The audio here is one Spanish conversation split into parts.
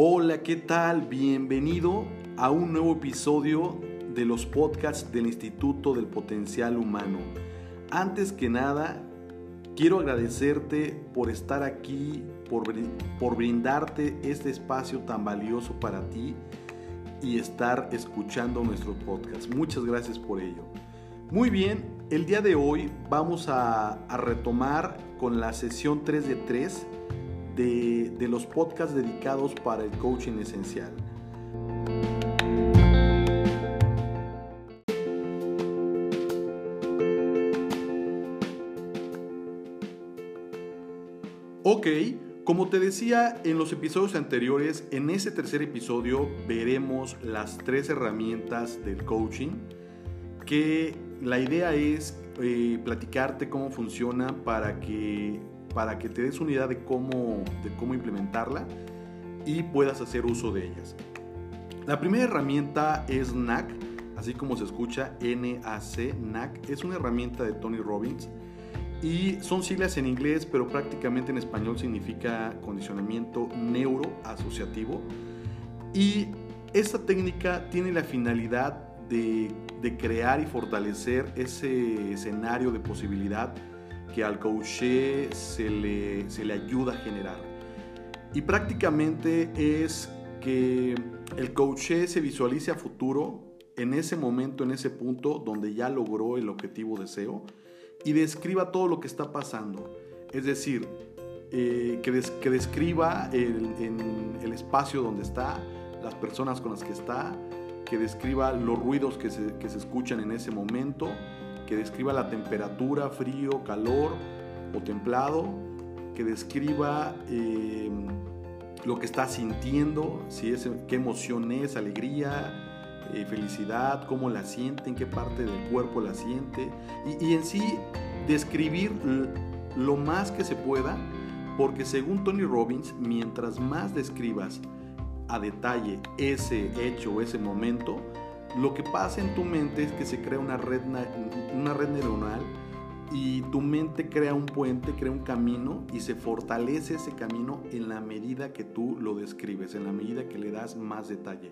Hola, ¿qué tal? Bienvenido a un nuevo episodio de los podcasts del Instituto del Potencial Humano. Antes que nada, quiero agradecerte por estar aquí, por, brindarte este espacio tan valioso para ti y estar escuchando nuestro podcast. Muchas gracias por ello. Muy bien, el día de hoy vamos a, a retomar con la sesión 3 de 3 de, los podcasts dedicados para el coaching esencial. Ok, como te decía en los episodios anteriores, en ese tercer episodio veremos las tres herramientas del coaching, que la idea es eh, platicarte cómo funciona para que, para que te des una idea de cómo, de cómo implementarla y puedas hacer uso de ellas. La primera herramienta es NAC, así como se escucha NAC, NAC. Es una herramienta de Tony Robbins y son siglas en inglés, pero prácticamente en español significa condicionamiento neuroasociativo. Y esta técnica tiene la finalidad de, de, crear y fortalecer ese escenario de posibilidad que al coaché se le, se le ayuda a generar. Y prácticamente es que el coaché se visualice a futuro en ese momento, en ese punto donde ya logró el objetivo deseo y describa todo lo que está pasando. Es decir, eh, que, des, que, describa el, en el espacio donde está, las personas con las que está, que describa los ruidos que se, que se escuchan en ese momento, que describa la temperatura, frío, calor o templado, que describa eh, lo que está sintiendo, si es, qué emoción es, alegría, eh, felicidad, cómo la siente, en qué parte del cuerpo la siente. Y, en sí describir lo más que se pueda porque según Tony Robbins, mientras más describas a detalle ese hecho, ese momento, lo que pasa en tu mente es que se crea una red, una red neuronal y tu mente crea un puente, crea un camino y se fortalece ese camino en la medida que tú lo describes, en la medida que le das más detalle.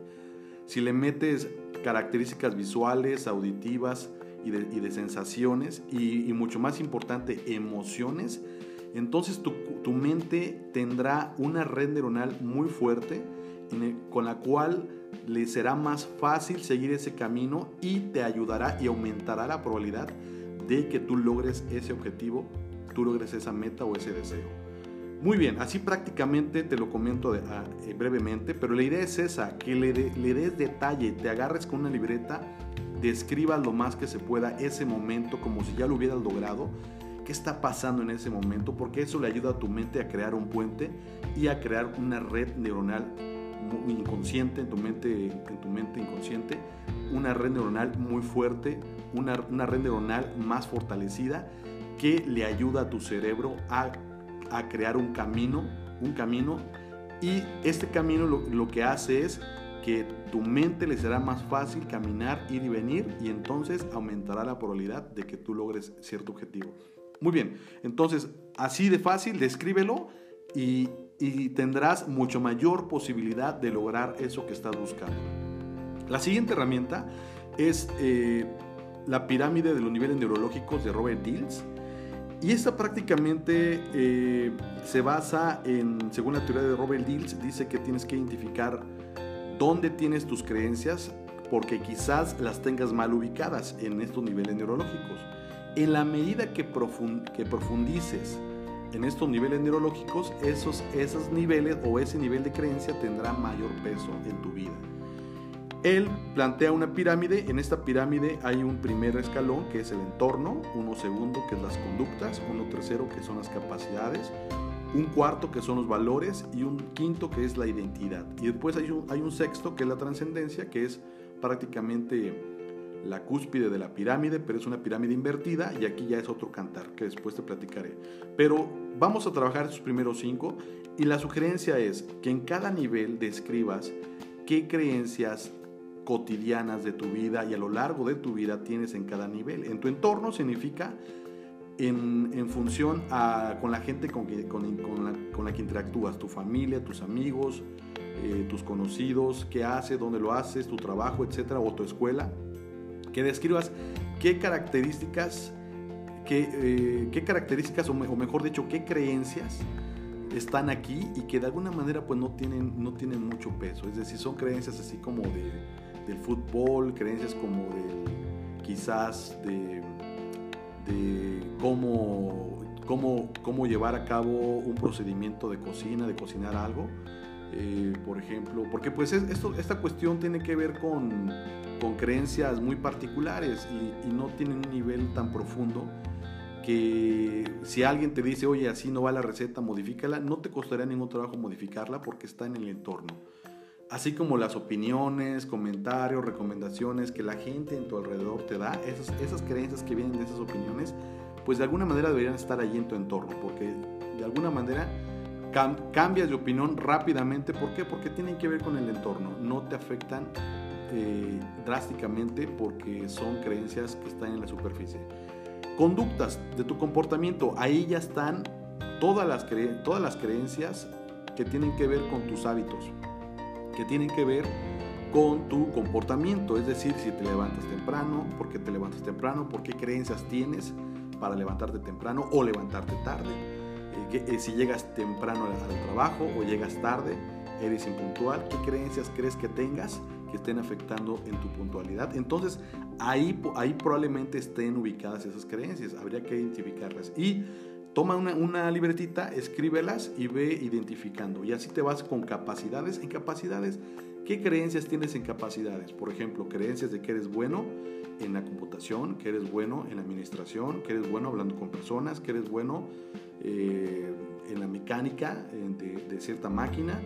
Si le metes características visuales, auditivas y de, sensaciones y, y, mucho más importante, emociones, entonces tu, tu, mente tendrá una red neuronal muy fuerte con la cual le será más fácil seguir ese camino y te ayudará y aumentará la probabilidad de que tú logres ese objetivo, tú logres esa meta o ese deseo. Muy bien, así prácticamente te lo comento de, a, eh, brevemente, pero la idea es esa, que le, de, le, des detalle, te agarres con una libreta, describas lo más que se pueda ese momento como si ya lo hubieras logrado, qué está pasando en ese momento, porque eso le ayuda a tu mente a crear un puente y a crear una red neuronal inconsciente, en tu mente, en tu mente inconsciente, una red neuronal muy fuerte, una, una red neuronal más fortalecida que le ayuda a tu cerebro a a crear un camino, un camino, y este camino lo, lo, que hace es que tu mente le será más fácil caminar, ir y venir, y entonces aumentará la probabilidad de que tú logres cierto objetivo. Muy bien, entonces así de fácil, descríbelo y, y tendrás mucho mayor posibilidad de lograr eso que estás buscando. La siguiente herramienta es eh, la pirámide de los niveles neurológicos de Robert Dills. Y esta prácticamente eh, se basa en, según la teoría de Robert Dills, dice que tienes que identificar dónde tienes tus creencias porque quizás las tengas mal ubicadas en estos niveles neurológicos. En la medida que, profund que profundices en estos niveles neurológicos, esos, esos niveles o ese nivel de creencia tendrá mayor peso en tu vida. Él plantea una pirámide, en esta pirámide hay un primer escalón que es el entorno, uno segundo que es las conductas, uno tercero que son las capacidades, un cuarto que son los valores y un quinto que es la identidad. Y después hay un, hay un sexto que es la trascendencia, que es prácticamente la cúspide de la pirámide, pero es una pirámide invertida y aquí ya es otro cantar que después te platicaré. Pero vamos a trabajar esos primeros cinco y la sugerencia es que en cada nivel describas qué creencias cotidianas de tu vida y a lo largo de tu vida tienes en cada nivel. En tu entorno significa en, en función a, con la gente con, que, con, con, la, con, la, que interactúas, tu familia, tus amigos, eh, tus conocidos, qué haces, dónde lo haces, tu trabajo, etcétera, o tu escuela. Que describas qué características, qué, eh, qué características, o, mejor dicho, qué creencias están aquí y que de alguna manera pues no tienen, no tienen mucho peso. Es decir, son creencias así como de, del fútbol, creencias como del, quizás de, de cómo, cómo, cómo llevar a cabo un procedimiento de cocina, de cocinar algo. Eh, por ejemplo, porque pues esto, esta cuestión tiene que ver con, con creencias muy particulares y, y, no tiene un nivel tan profundo que si alguien te dice, oye, así no va la receta, modifícala, no te costaría ningún trabajo modificarla porque está en el entorno. Así como las opiniones, comentarios, recomendaciones que la gente en tu alrededor te da, esas, esas creencias que vienen de esas opiniones, pues de alguna manera deberían estar allí en tu entorno, porque de alguna manera cambias de opinión rápidamente. ¿Por qué? Porque tienen que ver con el entorno, no te afectan eh, drásticamente porque son creencias que están en la superficie. Conductas de tu comportamiento, ahí ya están todas las, todas las creencias que tienen que ver con tus hábitos, que tienen que ver con tu comportamiento, es decir, si te levantas temprano, por qué te levantas temprano, por qué creencias tienes para levantarte temprano o levantarte tarde, eh, eh, si llegas temprano al, trabajo o llegas tarde, eres impuntual, qué creencias crees que tengas que estén afectando en tu puntualidad. Entonces, ahí, ahí probablemente estén ubicadas esas creencias, habría que identificarlas. Y toma una, una, libretita, escríbelas y ve identificando. Y así te vas con capacidades. En capacidades, ¿qué creencias tienes en capacidades? Por ejemplo, creencias de que eres bueno en la computación, que eres bueno en la administración, que eres bueno hablando con personas, que eres bueno eh, en la mecánica de, de cierta máquina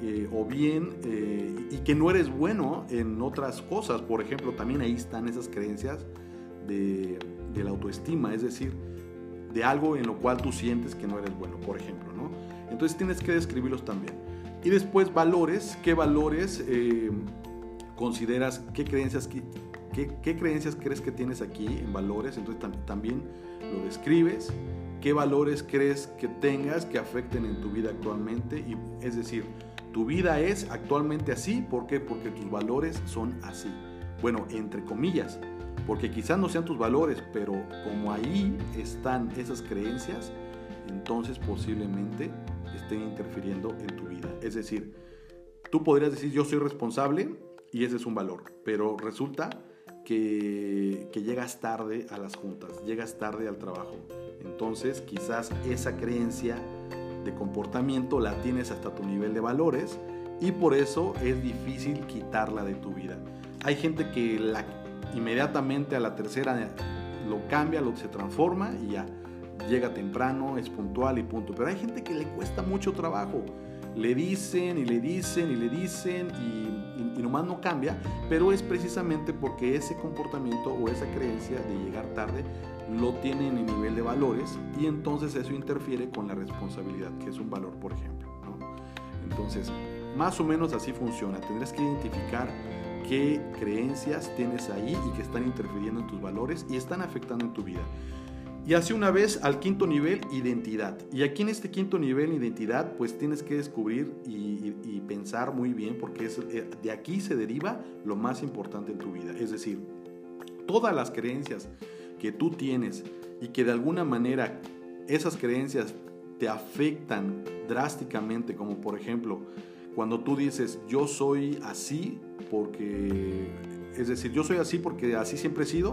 eh, o bien eh, y que no eres bueno en otras cosas. Por ejemplo, también ahí están esas creencias de, la autoestima, es decir, de algo en lo cual tú sientes que no eres bueno, por ejemplo, ¿no? Entonces tienes que describirlos también. Y después valores, ¿qué valores eh, consideras, qué creencias, qué, qué, creencias crees que tienes aquí en valores? Entonces también lo describes. ¿Qué valores crees que tengas que afecten en tu vida actualmente? Y, es decir, tu vida es actualmente así, ¿por qué? Porque tus valores son así. Bueno, entre comillas, porque quizás no sean tus valores, pero como ahí están esas creencias, entonces posiblemente estén interfiriendo en tu vida. Es decir, tú podrías decir yo soy responsable y ese es un valor, pero resulta que, que llegas tarde a las juntas, llegas tarde al trabajo. Entonces quizás esa creencia de comportamiento la tienes hasta tu nivel de valores y por eso es difícil quitarla de tu vida. Hay gente que la, inmediatamente a la tercera lo cambia, lo, se transforma y ya llega temprano, es puntual y punto. Pero hay gente que le cuesta mucho trabajo. Le dicen y le dicen y le dicen y, y, nomás no cambia, pero es precisamente porque ese comportamiento o esa creencia de llegar tarde lo tienen en nivel de valores y entonces eso interfiere con la responsabilidad, que es un valor, por ejemplo. Entonces, más o menos así funciona. Tendrás que identificar qué creencias tienes ahí y que están interfiriendo en tus valores y están afectando en tu vida. Y así una vez al quinto nivel, identidad. Y aquí en este quinto nivel, identidad, pues tienes que descubrir y, y pensar muy bien porque es, eh, de aquí se deriva lo más importante en tu vida. Es decir, todas las creencias que tú tienes y que de alguna manera esas creencias te afectan drásticamente, como por ejemplo, cuando tú dices, yo soy así porque, es decir, yo soy así porque así siempre he sido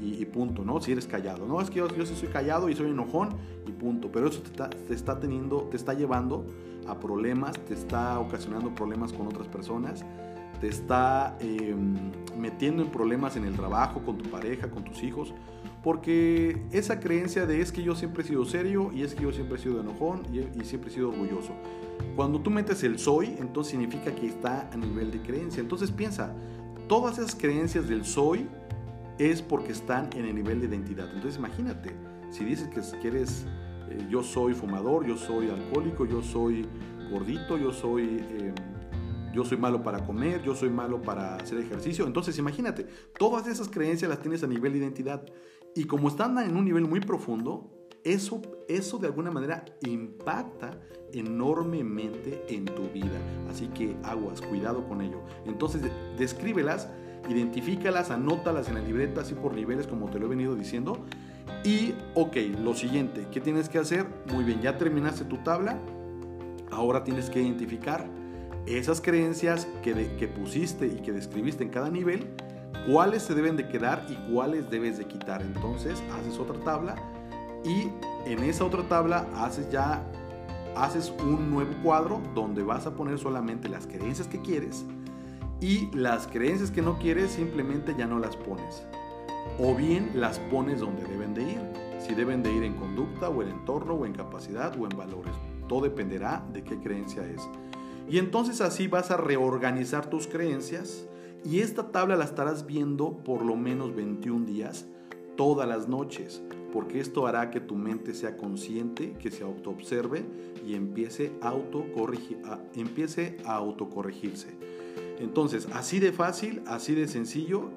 y, punto, ¿no? Si eres callado, no, es que yo, sí soy callado y soy enojón y punto, pero eso te está, te está teniendo, te está llevando a problemas, te está ocasionando problemas con otras personas te está em, metiendo en problemas en el trabajo, con tu pareja, con tus hijos, porque esa creencia de es que yo siempre he sido serio y es que yo siempre he sido enojón y, siempre he sido orgulloso. Cuando tú metes el soy, entonces significa que está a nivel de creencia. Entonces piensa, todas esas creencias del soy es porque están en el nivel de identidad. Entonces imagínate, si dices que eres, eh, yo soy fumador, yo soy alcohólico, yo soy gordito, yo soy... Em, yo soy malo para comer, yo soy malo para hacer ejercicio. Entonces imagínate, todas esas creencias las tienes a nivel de identidad. Y como están en un nivel muy profundo, Eso, eso de alguna manera impacta enormemente en tu vida. Así que aguas, cuidado con ello. Entonces, descríbelas, identifícalas, anótalas en la libreta, así por niveles como te lo he venido diciendo. Y, ok, lo siguiente, ¿qué tienes que hacer? Muy bien, ya terminaste tu tabla. Ahora tienes que identificar esas creencias que, que pusiste y que describiste en cada nivel, cuáles se deben de quedar y cuáles debes de quitar. Entonces, haces otra tabla y en esa otra tabla haces ya haces un nuevo cuadro donde vas a poner solamente las creencias que quieres y las creencias que no quieres simplemente ya no las pones. O bien las pones donde deben de ir. Si deben de ir en conducta o en entorno o en capacidad o en valores. Todo dependerá de qué creencia es. Y entonces así vas a reorganizar tus creencias y esta tabla la estarás viendo por lo menos 21 días todas las noches porque esto hará que tu mente sea consciente, que se autoobserve y empiece, a, empiece a autocorregirse. Entonces, así de fácil, así de sencillo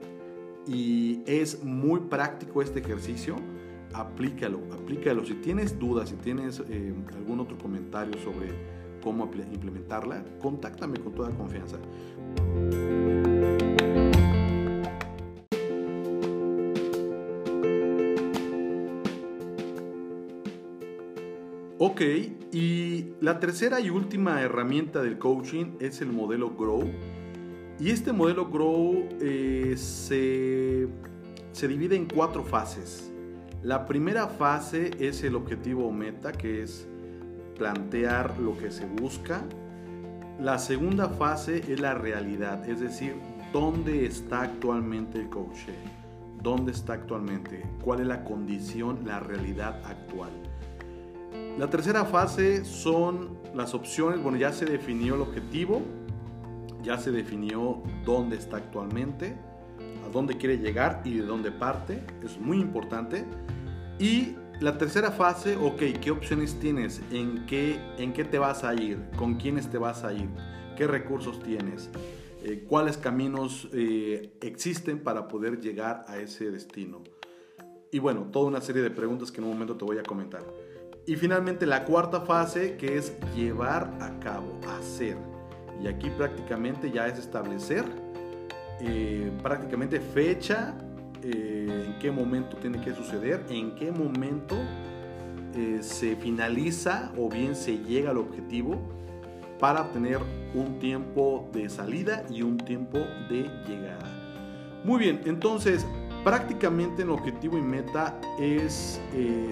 y es muy práctico este ejercicio. Aplícalo, aplícalo. Si tienes dudas, si tienes eh, algún otro comentario sobre cómo implementarla, contáctame con toda confianza. Ok, y la tercera y última herramienta del coaching es el modelo Grow. Y este modelo Grow eh, se, se divide en cuatro fases. La primera fase es el objetivo o meta, que es plantear lo que se busca. La segunda fase es la realidad, es decir, dónde está actualmente el coach, dónde está actualmente, cuál es la condición, la realidad actual. La tercera fase son las opciones, bueno, ya se definió el objetivo, ya se definió dónde está actualmente, a dónde quiere llegar y de dónde parte, es muy importante. Y la tercera fase, ok, ¿qué opciones tienes? ¿En qué, en qué te vas a ir? ¿Con quiénes te vas a ir? ¿Qué recursos tienes? Eh, ¿Cuáles caminos eh, existen para poder llegar a ese destino? Y bueno, toda una serie de preguntas que en un momento te voy a comentar. Y finalmente la cuarta fase que es llevar a cabo, hacer. Y aquí prácticamente ya es establecer eh, prácticamente fecha, eh, en qué momento tiene que suceder, en qué momento eh, se finaliza o bien se llega al objetivo para tener un tiempo de salida y un tiempo de llegada. Muy bien, entonces prácticamente el objetivo y meta es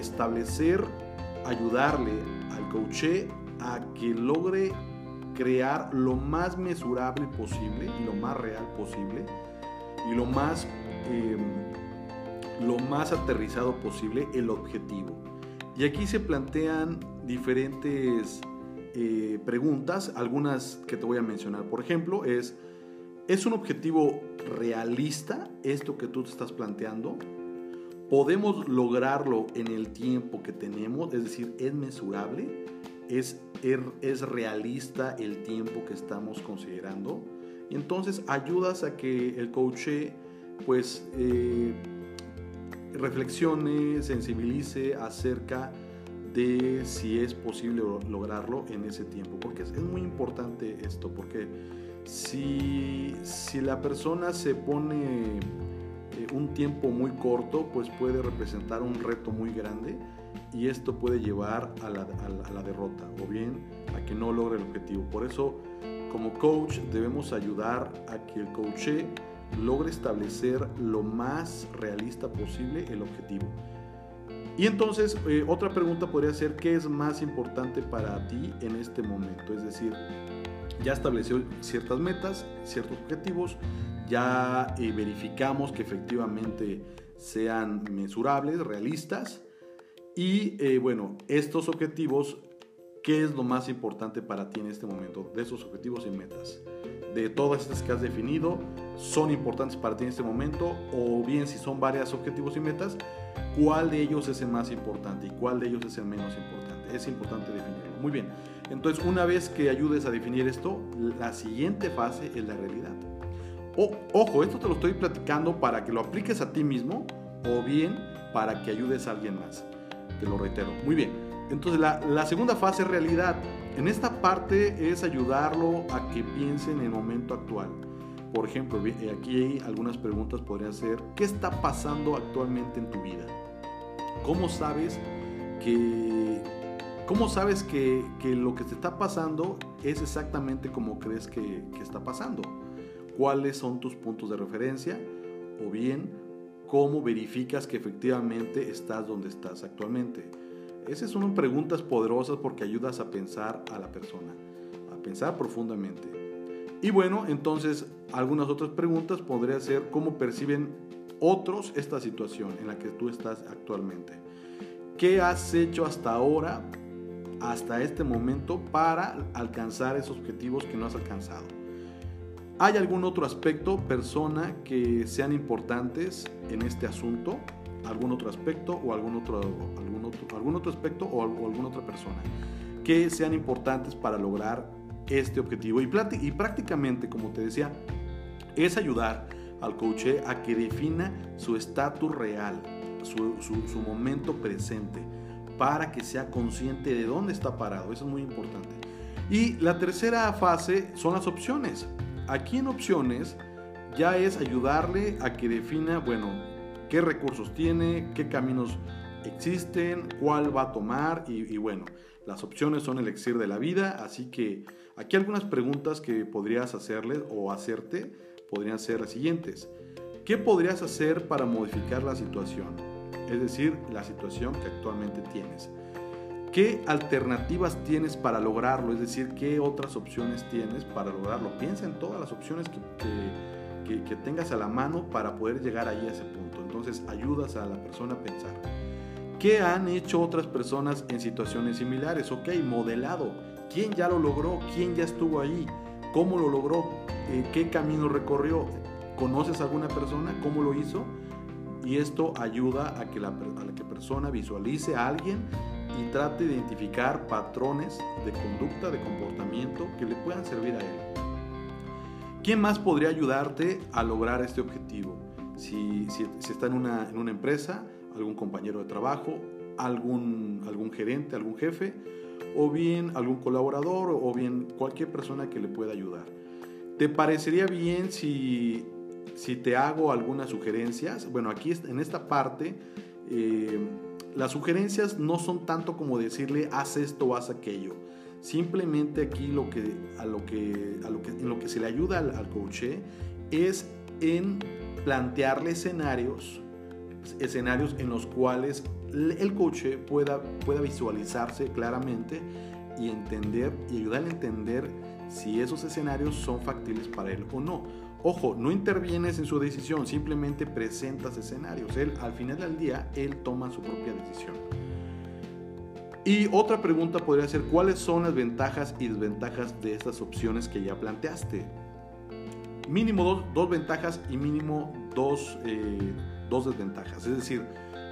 establecer ayudarle al coaché a que logre crear lo más mesurable posible y lo más real posible y lo más, em, lo más aterrizado posible el objetivo. Y aquí se plantean diferentes eh, preguntas, algunas que te voy a mencionar. Por ejemplo, es, ¿es un objetivo realista esto que tú te estás planteando? podemos lograrlo en el tiempo que tenemos, es decir, es mesurable, es, er, es realista el tiempo que estamos considerando. Y entonces ayudas a que el coach pues eh, reflexione, sensibilice acerca de si es posible lograrlo en ese tiempo. Porque es, muy importante esto, porque si, si la persona se pone un tiempo muy corto pues puede representar un reto muy grande y esto puede llevar a la, derrota o bien a que no logre el objetivo. Por eso como coach debemos ayudar a que el coach logre establecer lo más realista posible el objetivo. Y entonces eh, otra pregunta podría ser, ¿qué es más importante para ti en este momento? Es decir, ya estableció ciertas metas, ciertos objetivos, ya eh, verificamos que efectivamente sean mesurables, realistas. Y eh, bueno, estos objetivos, ¿qué es lo más importante para ti en este momento? De esos objetivos y metas. De todas estas que has definido, ¿son importantes para ti en este momento? O bien si son varios objetivos y metas, ¿cuál de ellos es el más importante y cuál de ellos es el menos importante? Es importante definirlo. Muy bien. Entonces, una vez que ayudes a definir esto, la siguiente fase es la realidad ojo, esto te lo estoy platicando para que lo apliques a ti mismo o bien para que ayudes a alguien más. Te lo reitero. Muy bien. Entonces la, la, segunda fase es realidad. En esta parte es ayudarlo a que piense en el momento actual. Por ejemplo, aquí hay algunas preguntas podrían ser, ¿qué está pasando actualmente en tu vida? ¿Cómo sabes que, cómo sabes que, que lo que te está pasando es exactamente como crees que, que está pasando? ¿Cuáles son tus puntos de referencia? O bien, ¿cómo verificas que efectivamente estás donde estás actualmente? Esas son preguntas poderosas porque ayudas a pensar a la persona, a pensar profundamente. Y bueno, entonces algunas otras preguntas podrían ser cómo perciben otros esta situación en la que tú estás actualmente. ¿Qué has hecho hasta ahora, hasta este momento, para alcanzar esos objetivos que no has alcanzado? ¿Hay algún otro aspecto, persona, que sean importantes en este asunto? ¿Algún otro aspecto o algún otro, algún otro, aspecto o, alguna otra persona que sean importantes para lograr este objetivo? Y, y prácticamente, como te decía, es ayudar al coach a que defina su estatus real, su, su, momento presente, para que sea consciente de dónde está parado. Eso es muy importante. Y la tercera fase son las opciones. Aquí en opciones ya es ayudarle a que defina, bueno, qué recursos tiene, qué caminos existen, cuál va a tomar y, bueno, las opciones son el elixir de la vida, así que aquí algunas preguntas que podrías hacerle o hacerte podrían ser las siguientes. ¿Qué podrías hacer para modificar la situación? Es decir, la situación que actualmente tienes. ¿Qué alternativas tienes para lograrlo? Es decir, ¿qué otras opciones tienes para lograrlo? Piensa en todas las opciones que, que, tengas a la mano para poder llegar ahí a ese punto. Entonces ayudas a la persona a pensar. ¿Qué han hecho otras personas en situaciones similares? Ok, modelado. ¿Quién ya lo logró? ¿Quién ya estuvo ahí? ¿Cómo lo logró? Eh, ¿Qué camino recorrió? ¿Conoces a alguna persona? ¿Cómo lo hizo? Y esto ayuda a que la, a la que persona visualice a alguien y trate de identificar patrones de conducta, de comportamiento que le puedan servir a él. ¿Quién más podría ayudarte a lograr este objetivo? Si, si, está en una, en una, empresa, algún compañero de trabajo, algún, algún gerente, algún jefe, o bien algún colaborador, o bien cualquier persona que le pueda ayudar. ¿Te parecería bien si, si te hago algunas sugerencias? Bueno, aquí en esta parte, eh, las sugerencias no son tanto como decirle haz esto o haz aquello. Simplemente aquí lo que, a lo que, a lo que, en lo que se le ayuda al, al coach es en plantearle escenarios, escenarios en los cuales el coach pueda, pueda visualizarse claramente y entender y ayudarle a entender si esos escenarios son factibles para él o no. Ojo, no intervienes en su decisión, simplemente presentas escenarios. Él, al final del día, él toma su propia decisión. Y otra pregunta podría ser, ¿cuáles son las ventajas y desventajas de estas opciones que ya planteaste? Mínimo dos, ventajas y mínimo dos, eh, dos desventajas. Es decir,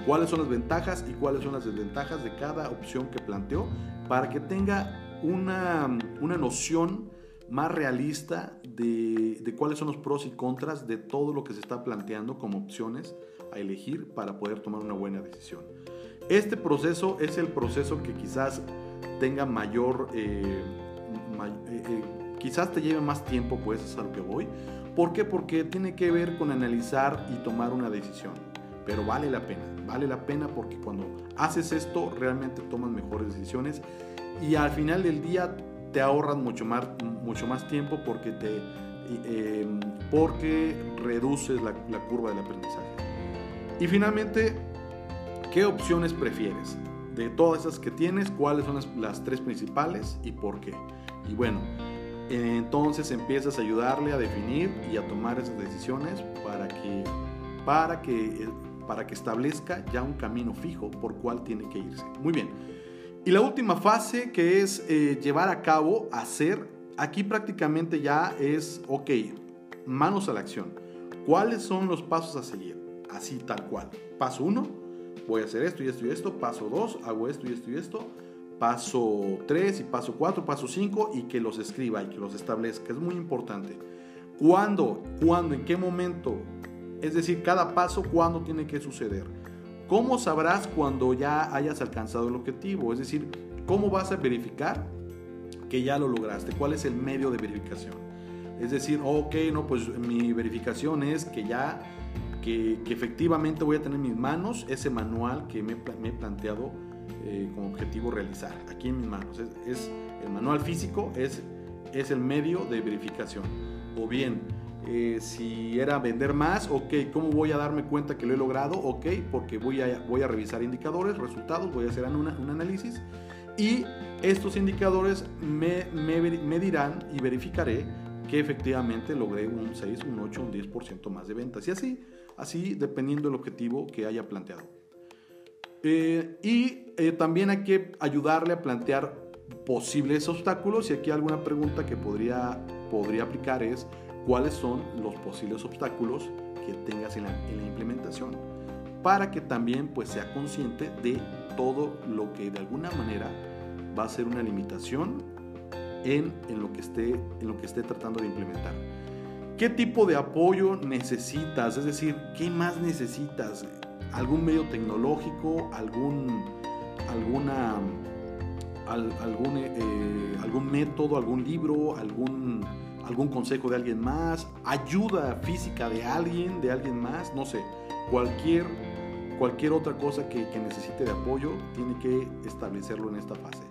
cuáles son las ventajas y cuáles son las desventajas de cada opción que planteó para que tenga una, una noción más realista de, cuáles son los pros y contras de todo lo que se está planteando como opciones a elegir para poder tomar una buena decisión. Este proceso es el proceso que quizás tenga mayor, eh, eh, eh, quizás te lleve más tiempo, pues es a lo que voy. ¿Por qué? Porque tiene que ver con analizar y tomar una decisión. Pero vale la pena, vale la pena porque cuando haces esto realmente tomas mejores decisiones y al final del día te ahorras mucho más, mucho más tiempo porque, te, em, porque reduces la, curva del aprendizaje. Y finalmente, ¿qué opciones prefieres? De todas esas que tienes, ¿cuáles son las, tres principales y por qué? Y bueno, entonces empiezas a ayudarle a definir y a tomar esas decisiones para que, para que, para que establezca ya un camino fijo por cuál tiene que irse. Muy bien. Y la última fase que es eh, llevar a cabo, hacer, aquí prácticamente ya es, ok, manos a la acción. ¿Cuáles son los pasos a seguir? Así tal cual. Paso 1, voy a hacer esto y esto y esto. Paso 2, hago esto y esto y esto. Paso 3 y paso 4, paso 5 y que los escriba y que los establezca. Es muy importante. ¿Cuándo? ¿Cuándo? ¿En qué momento? Es decir, cada paso, ¿cuándo tiene que suceder? ¿Cómo sabrás cuando ya hayas alcanzado el objetivo? Es decir, ¿cómo vas a verificar que ya lo lograste? ¿Cuál es el medio de verificación? Es decir, ok, no, pues mi verificación es que ya, que, efectivamente voy a tener en mis manos ese manual que me, he planteado eh, como objetivo realizar, aquí en mis manos. Es, el manual físico, es, es el medio de verificación. O bien, eh, si era vender más, ok, ¿cómo voy a darme cuenta que lo he logrado? Ok, porque voy a, voy a revisar indicadores, resultados, voy a hacer un análisis y estos indicadores me, me, dirán y verificaré que efectivamente logré un 6, un 8, un 10% más de ventas. Y así, así dependiendo del objetivo que haya planteado. Eh, y eh, también hay que ayudarle a plantear posibles obstáculos. Y aquí alguna pregunta que podría, podría aplicar es, ¿cuáles son los posibles obstáculos que tengas en la, en la implementación? Para que también pues, sea consciente de todo lo que de alguna manera va a ser una limitación en, en, lo que esté, en lo que esté tratando de implementar. ¿Qué tipo de apoyo necesitas? Es decir, ¿qué más necesitas? ¿Algún medio tecnológico? ¿Algún, alguna, algún, eh, algún método? ¿Algún libro? ¿Algún, ¿Algún consejo de alguien más? ¿Ayuda física de alguien? ¿De alguien más? No sé. Cualquier cualquier otra cosa que, necesite de apoyo tiene que establecerlo en esta fase.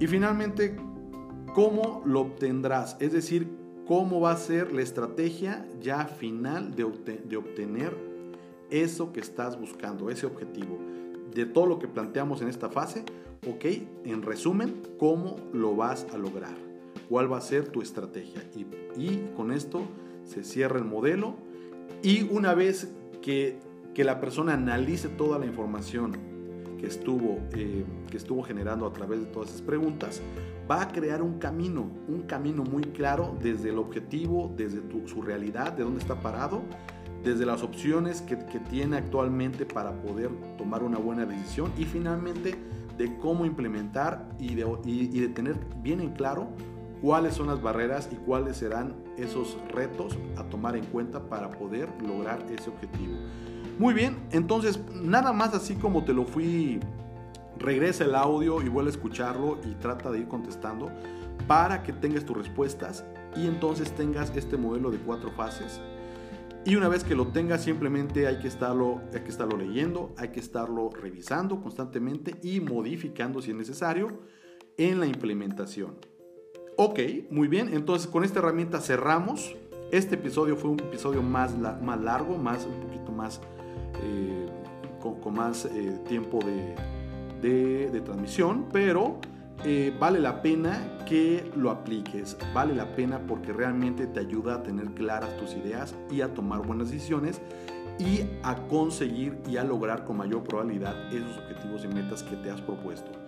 Y finalmente, ¿cómo lo obtendrás? Es decir, ¿cómo va a ser la estrategia ya final de, obtener eso que estás buscando, ese objetivo? De todo lo que planteamos en esta fase, ok, en resumen, ¿cómo lo vas a lograr? ¿Cuál va a ser tu estrategia? Y, y con esto se cierra el modelo y una vez que, que la persona analice toda la información que estuvo, eh, que estuvo generando a través de todas esas preguntas, va a crear un camino, un camino muy claro desde el objetivo, desde su realidad, de dónde está parado, desde las opciones que, que tiene actualmente para poder tomar una buena decisión y finalmente de cómo implementar y de, y de tener bien en claro cuáles son las barreras y cuáles serán esos retos a tomar en cuenta para poder lograr ese objetivo. Muy bien, entonces nada más así como te lo fui, regresa el audio y vuelve a escucharlo y trata de ir contestando para que tengas tus respuestas y entonces tengas este modelo de cuatro fases. Y una vez que lo tengas, simplemente hay que, estarlo, hay que estarlo leyendo, hay que estarlo revisando constantemente y modificando si es necesario en la implementación. Ok, muy bien, entonces con esta herramienta cerramos. Este episodio fue un episodio más, más largo, más, un poquito más eh, con, más eh, tiempo de, transmisión, pero eh, vale la pena que lo apliques, vale la pena porque realmente te ayuda a tener claras tus ideas y a tomar buenas decisiones y a conseguir y a lograr con mayor probabilidad esos objetivos y metas que te has propuesto.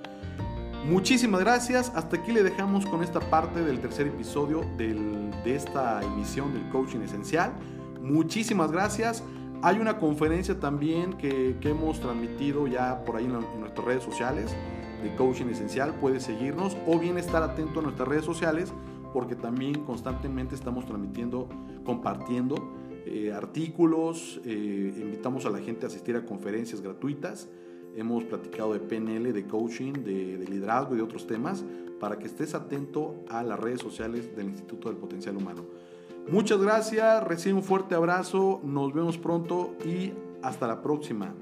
Muchísimas gracias. Hasta aquí le dejamos con esta parte del tercer episodio de esta emisión del Coaching Esencial. Muchísimas gracias. Hay una conferencia también que, hemos transmitido ya por ahí en, nuestras redes sociales de Coaching Esencial. Puedes seguirnos o bien estar atento a nuestras redes sociales porque también constantemente estamos transmitiendo, compartiendo eh, artículos, eh, invitamos a la gente a asistir a conferencias gratuitas. Hemos platicado de PNL, de coaching, de, de, liderazgo y de otros temas para que estés atento a las redes sociales del Instituto del Potencial Humano. Muchas gracias, recibe un fuerte abrazo, nos vemos pronto y hasta la próxima.